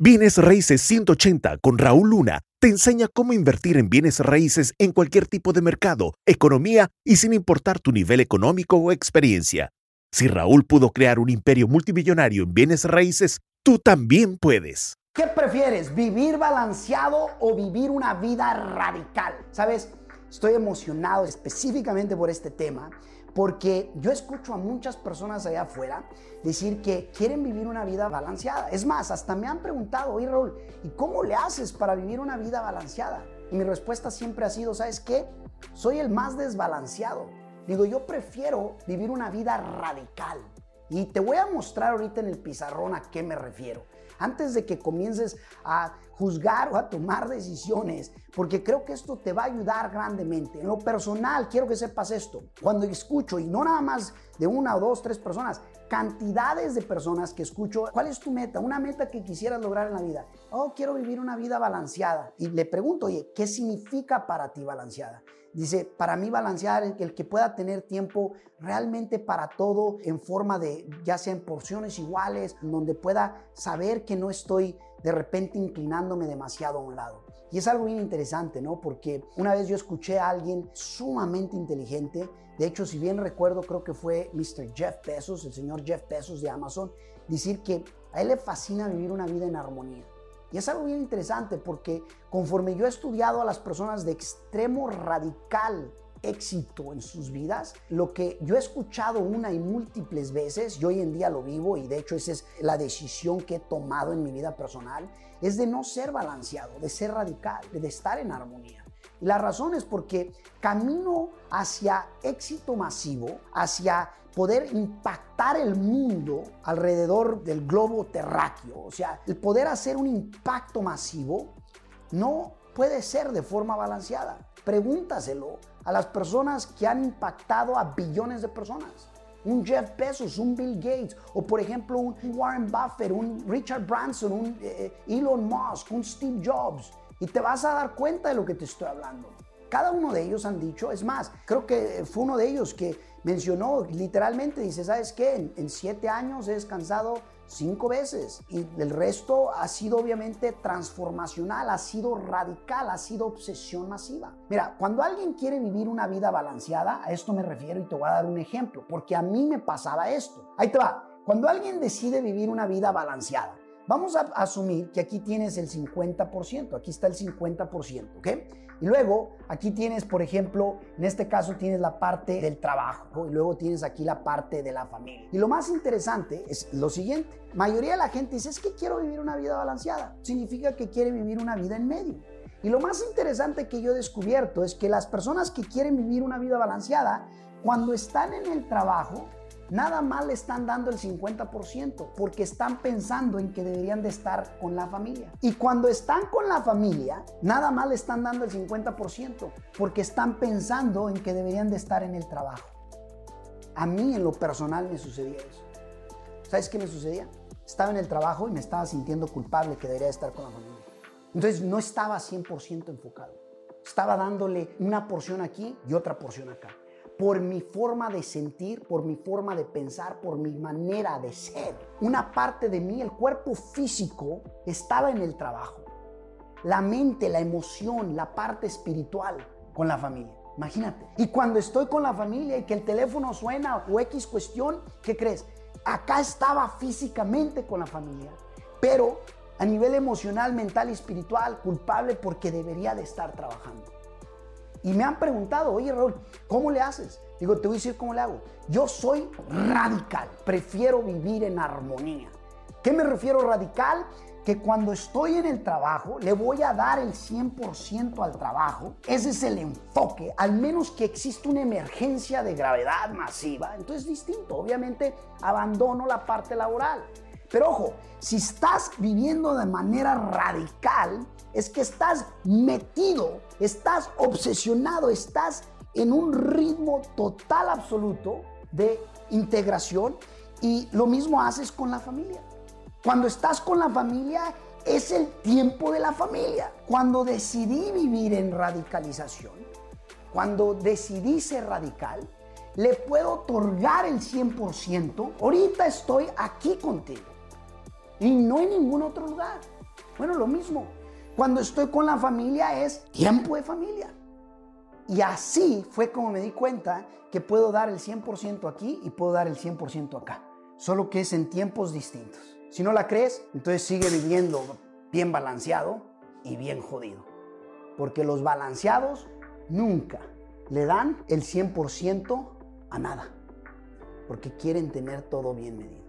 Bienes Raíces 180 con Raúl Luna te enseña cómo invertir en bienes raíces en cualquier tipo de mercado, economía y sin importar tu nivel económico o experiencia. Si Raúl pudo crear un imperio multimillonario en bienes raíces, tú también puedes. ¿Qué prefieres, vivir balanceado o vivir una vida radical? Sabes, estoy emocionado específicamente por este tema porque yo escucho a muchas personas allá afuera decir que quieren vivir una vida balanceada. Es más, hasta me han preguntado, oye Raúl, ¿y cómo le haces para vivir una vida balanceada? Y mi respuesta siempre ha sido, ¿sabes qué? Soy el más desbalanceado. Digo, yo prefiero vivir una vida radical. Y te voy a mostrar ahorita en el pizarrón a qué me refiero antes de que comiences a juzgar o a tomar decisiones, porque creo que esto te va a ayudar grandemente. En lo personal, quiero que sepas esto. Cuando escucho, y no nada más de una o dos, tres personas, cantidades de personas que escucho, ¿cuál es tu meta? Una meta que quisieras lograr en la vida. Oh, quiero vivir una vida balanceada. Y le pregunto, oye, ¿qué significa para ti balanceada? Dice, para mí balancear el, el que pueda tener tiempo realmente para todo en forma de, ya sea en porciones iguales, donde pueda saber que no estoy de repente inclinándome demasiado a un lado. Y es algo bien interesante, ¿no? Porque una vez yo escuché a alguien sumamente inteligente, de hecho, si bien recuerdo, creo que fue Mr. Jeff Bezos, el señor Jeff Bezos de Amazon, decir que a él le fascina vivir una vida en armonía. Y es algo bien interesante porque conforme yo he estudiado a las personas de extremo radical éxito en sus vidas, lo que yo he escuchado una y múltiples veces, y hoy en día lo vivo y de hecho esa es la decisión que he tomado en mi vida personal, es de no ser balanceado, de ser radical, de estar en armonía. Y la razón es porque camino hacia éxito masivo, hacia poder impactar el mundo alrededor del globo terráqueo, o sea, el poder hacer un impacto masivo, no puede ser de forma balanceada. Pregúntaselo a las personas que han impactado a billones de personas. Un Jeff Bezos, un Bill Gates, o por ejemplo un Warren Buffett, un Richard Branson, un eh, Elon Musk, un Steve Jobs. Y te vas a dar cuenta de lo que te estoy hablando. Cada uno de ellos han dicho, es más, creo que fue uno de ellos que mencionó literalmente, dice, ¿sabes qué? En, siete años he descansado cinco veces y el resto ha sido obviamente transformacional, ha sido radical, ha sido obsesión masiva. Mira, cuando alguien quiere vivir una vida balanceada, a esto me refiero y te voy a dar un ejemplo, porque a mí me pasaba esto. Ahí te va. Cuando alguien decide vivir una vida balanceada, vamos a asumir que aquí tienes el 50%, aquí está el 50%, ¿ok? Y luego aquí tienes, por ejemplo, en este caso tienes la parte del trabajo y luego tienes aquí la parte de la familia. Y lo más interesante es lo siguiente. Mayoría de la gente dice, es que quiero vivir una vida balanceada. Significa que quiere vivir una vida en medio. Y lo más interesante que yo he descubierto es que las personas que quieren vivir una vida balanceada, cuando están en el trabajo, nada más le están dando el 50% porque están pensando en que deberían de estar con la familia. Y cuando están con la familia, nada más le están dando el 50% porque están pensando en que deberían de estar en el trabajo. A mí en lo personal me sucedía eso. ¿Sabes qué me sucedía? Estaba en el trabajo y me estaba sintiendo culpable que debería estar con la familia. Entonces no estaba 100% enfocado. Estaba dándole una porción aquí y otra porción acá por mi forma de sentir, por mi forma de pensar, por mi manera de ser. Una parte de mí, el cuerpo físico, estaba en el trabajo. La mente, la emoción, la parte espiritual con la familia. Imagínate. Y cuando estoy con la familia y que el teléfono suena o X cuestión, ¿qué crees? Acá estaba físicamente con la familia, pero a nivel emocional, mental y espiritual, culpable porque debería de estar trabajando. Y me han preguntado, oye Raúl, ¿cómo le haces? Digo, te voy a decir cómo le hago. Yo soy radical, prefiero vivir en armonía. ¿Qué me refiero radical? Que cuando estoy en el trabajo le voy a dar el 100% al trabajo. Ese es el enfoque, al menos que exista una emergencia de gravedad masiva. Entonces es distinto, obviamente abandono la parte laboral. Pero ojo, si estás viviendo de manera radical, es que estás metido, estás obsesionado, estás en un ritmo total absoluto de integración y lo mismo haces con la familia. Cuando estás con la familia es el tiempo de la familia. Cuando decidí vivir en radicalización, cuando decidí ser radical, le puedo otorgar el 100%. Ahorita estoy aquí contigo y no en ningún otro lugar. Bueno, lo mismo. Cuando estoy con la familia es tiempo de familia. Y así fue como me di cuenta que puedo dar el 100% aquí y puedo dar el 100% acá. Solo que es en tiempos distintos. Si no la crees, entonces sigue viviendo bien balanceado y bien jodido. Porque los balanceados nunca le dan el 100% a nada. Porque quieren tener todo bien medido.